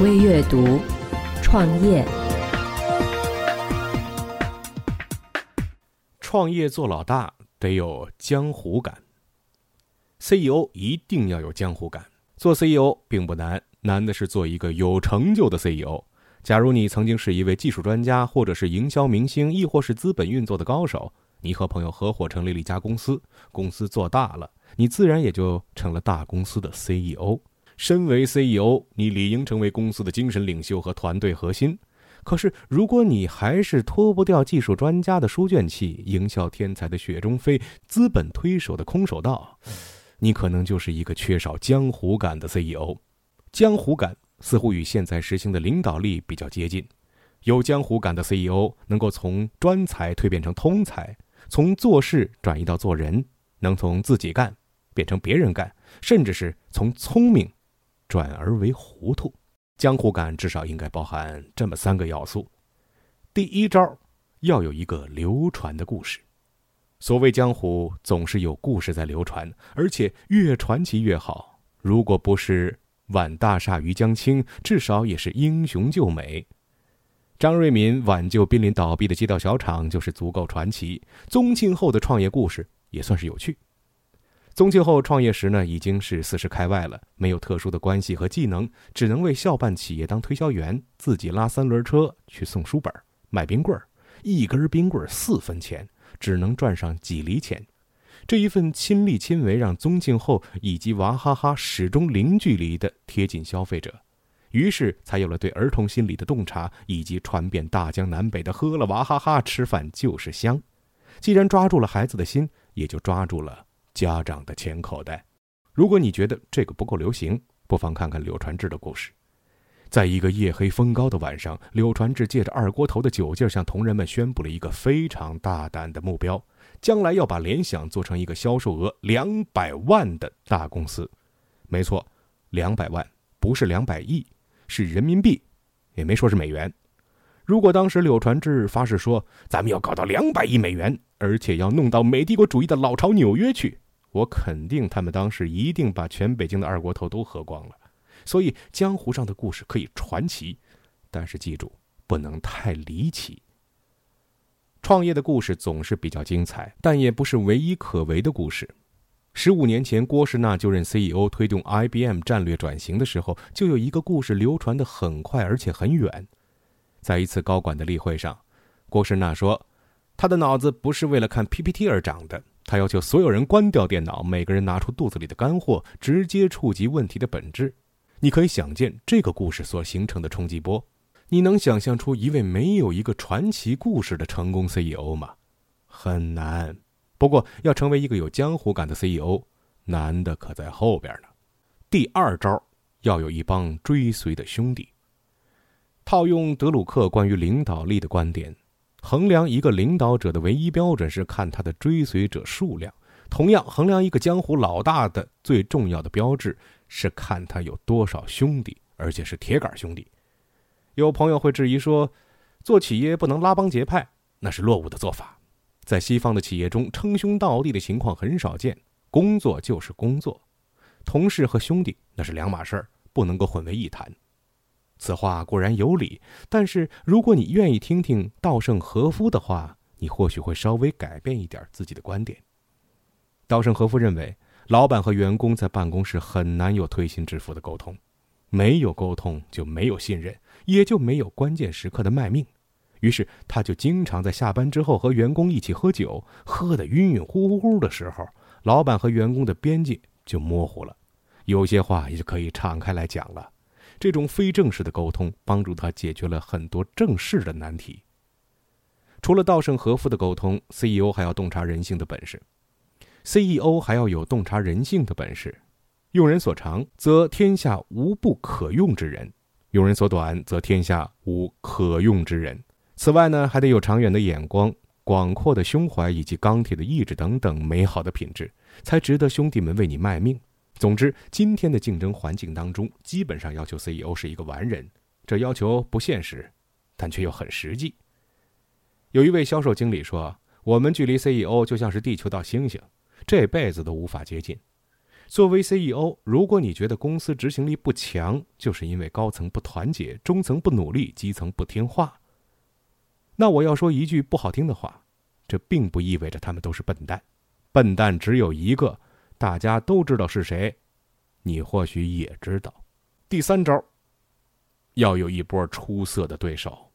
微阅读，创业，创业做老大得有江湖感。CEO 一定要有江湖感。做 CEO 并不难，难的是做一个有成就的 CEO。假如你曾经是一位技术专家，或者是营销明星，亦或是资本运作的高手，你和朋友合伙成立了一家公司，公司做大了，你自然也就成了大公司的 CEO。身为 CEO，你理应成为公司的精神领袖和团队核心。可是，如果你还是脱不掉技术专家的书卷气、营销天才的雪中飞、资本推手的空手道，你可能就是一个缺少江湖感的 CEO。江湖感似乎与现在实行的领导力比较接近。有江湖感的 CEO 能够从专才蜕变成通才，从做事转移到做人，能从自己干变成别人干，甚至是从聪明。转而为糊涂，江湖感至少应该包含这么三个要素。第一招，要有一个流传的故事。所谓江湖，总是有故事在流传，而且越传奇越好。如果不是挽大厦于江青，至少也是英雄救美。张瑞敏挽救濒临倒闭的街道小厂就是足够传奇。宗庆后的创业故事也算是有趣。宗庆后创业时呢，已经是四十开外了，没有特殊的关系和技能，只能为校办企业当推销员，自己拉三轮车去送书本、卖冰棍儿，一根冰棍儿四分钱，只能赚上几厘钱。这一份亲力亲为，让宗庆后以及娃哈哈始终零距离的贴近消费者，于是才有了对儿童心理的洞察，以及传遍大江南北的“喝了娃哈哈吃饭就是香”。既然抓住了孩子的心，也就抓住了。家长的钱口袋。如果你觉得这个不够流行，不妨看看柳传志的故事。在一个夜黑风高的晚上，柳传志借着二锅头的酒劲，向同仁们宣布了一个非常大胆的目标：将来要把联想做成一个销售额两百万的大公司。没错，两百万不是两百亿，是人民币，也没说是美元。如果当时柳传志发誓说：“咱们要搞到两百亿美元，而且要弄到美帝国主义的老巢纽约去。”我肯定他们当时一定把全北京的二锅头都喝光了，所以江湖上的故事可以传奇，但是记住不能太离奇。创业的故事总是比较精彩，但也不是唯一可为的故事。十五年前，郭士纳就任 CEO 推动 IBM 战略转型的时候，就有一个故事流传的很快，而且很远。在一次高管的例会上，郭士纳说：“他的脑子不是为了看 PPT 而长的。”他要求所有人关掉电脑，每个人拿出肚子里的干货，直接触及问题的本质。你可以想见这个故事所形成的冲击波。你能想象出一位没有一个传奇故事的成功 CEO 吗？很难。不过，要成为一个有江湖感的 CEO，难的可在后边呢。第二招，要有一帮追随的兄弟。套用德鲁克关于领导力的观点。衡量一个领导者的唯一标准是看他的追随者数量，同样，衡量一个江湖老大的最重要的标志是看他有多少兄弟，而且是铁杆兄弟。有朋友会质疑说，做企业不能拉帮结派，那是落伍的做法。在西方的企业中，称兄道弟的情况很少见，工作就是工作，同事和兄弟那是两码事儿，不能够混为一谈。此话固然有理，但是如果你愿意听听稻盛和夫的话，你或许会稍微改变一点自己的观点。稻盛和夫认为，老板和员工在办公室很难有推心置腹的沟通，没有沟通就没有信任，也就没有关键时刻的卖命。于是，他就经常在下班之后和员工一起喝酒，喝得晕晕乎乎乎的时候，老板和员工的边界就模糊了，有些话也就可以敞开来讲了。这种非正式的沟通帮助他解决了很多正式的难题。除了稻盛和夫的沟通，CEO 还要洞察人性的本事；CEO 还要有洞察人性的本事。用人所长，则天下无不可用之人；用人所短，则天下无可用之人。此外呢，还得有长远的眼光、广阔的胸怀以及钢铁的意志等等美好的品质，才值得兄弟们为你卖命。总之，今天的竞争环境当中，基本上要求 CEO 是一个完人，这要求不现实，但却又很实际。有一位销售经理说：“我们距离 CEO 就像是地球到星星，这辈子都无法接近。”作为 CEO，如果你觉得公司执行力不强，就是因为高层不团结，中层不努力，基层不听话。那我要说一句不好听的话，这并不意味着他们都是笨蛋。笨蛋只有一个，大家都知道是谁，你或许也知道。第三招，要有一波出色的对手。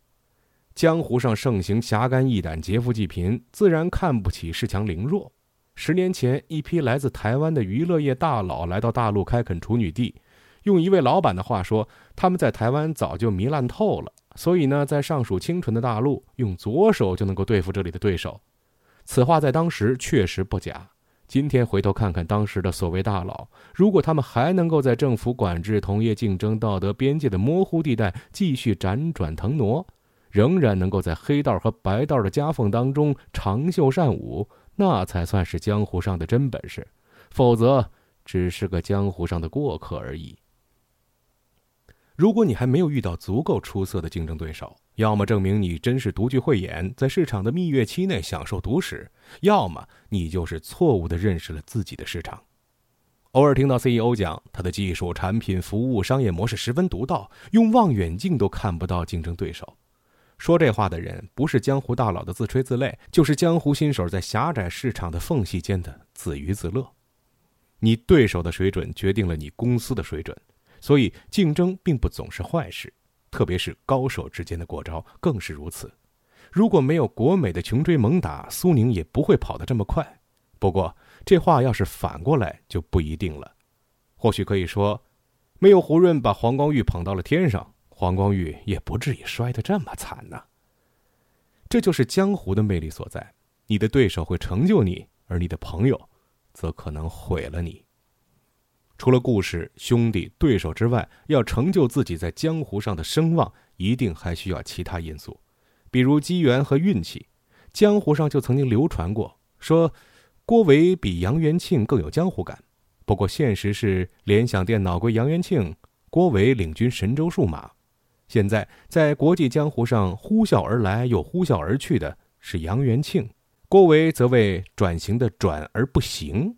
江湖上盛行侠肝义胆、劫富济贫，自然看不起恃强凌弱。十年前，一批来自台湾的娱乐业大佬来到大陆开垦处女地，用一位老板的话说，他们在台湾早就糜烂透了，所以呢，在尚属清纯的大陆，用左手就能够对付这里的对手。此话在当时确实不假。今天回头看看当时的所谓大佬，如果他们还能够在政府管制、同业竞争、道德边界的模糊地带继续辗转腾挪，仍然能够在黑道和白道的夹缝当中长袖善舞，那才算是江湖上的真本事。否则，只是个江湖上的过客而已。如果你还没有遇到足够出色的竞争对手，要么证明你真是独具慧眼，在市场的蜜月期内享受独食；要么你就是错误的认识了自己的市场。偶尔听到 CEO 讲他的技术、产品、服务、商业模式十分独到，用望远镜都看不到竞争对手。说这话的人，不是江湖大佬的自吹自擂，就是江湖新手在狭窄市场的缝隙间的自娱自乐。你对手的水准决定了你公司的水准，所以竞争并不总是坏事，特别是高手之间的过招更是如此。如果没有国美的穷追猛打，苏宁也不会跑得这么快。不过这话要是反过来就不一定了，或许可以说，没有胡润把黄光裕捧到了天上。黄光裕也不至于摔得这么惨呢。这就是江湖的魅力所在。你的对手会成就你，而你的朋友，则可能毁了你。除了故事、兄弟、对手之外，要成就自己在江湖上的声望，一定还需要其他因素，比如机缘和运气。江湖上就曾经流传过，说郭维比杨元庆更有江湖感。不过现实是，联想电脑归杨元庆，郭维领军神州数码。现在在国际江湖上呼啸而来又呼啸而去的是杨元庆，郭维则为转型的转而不行，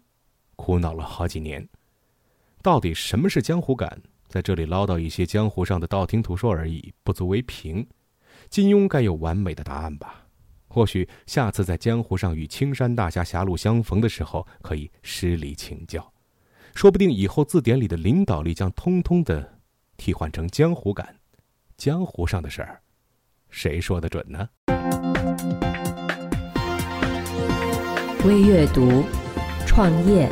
苦恼了好几年。到底什么是江湖感？在这里唠叨一些江湖上的道听途说而已，不足为凭。金庸该有完美的答案吧？或许下次在江湖上与青山大侠狭路相逢的时候，可以施礼请教。说不定以后字典里的领导力将通通的替换成江湖感。江湖上的事儿，谁说的准呢？微阅读，创业。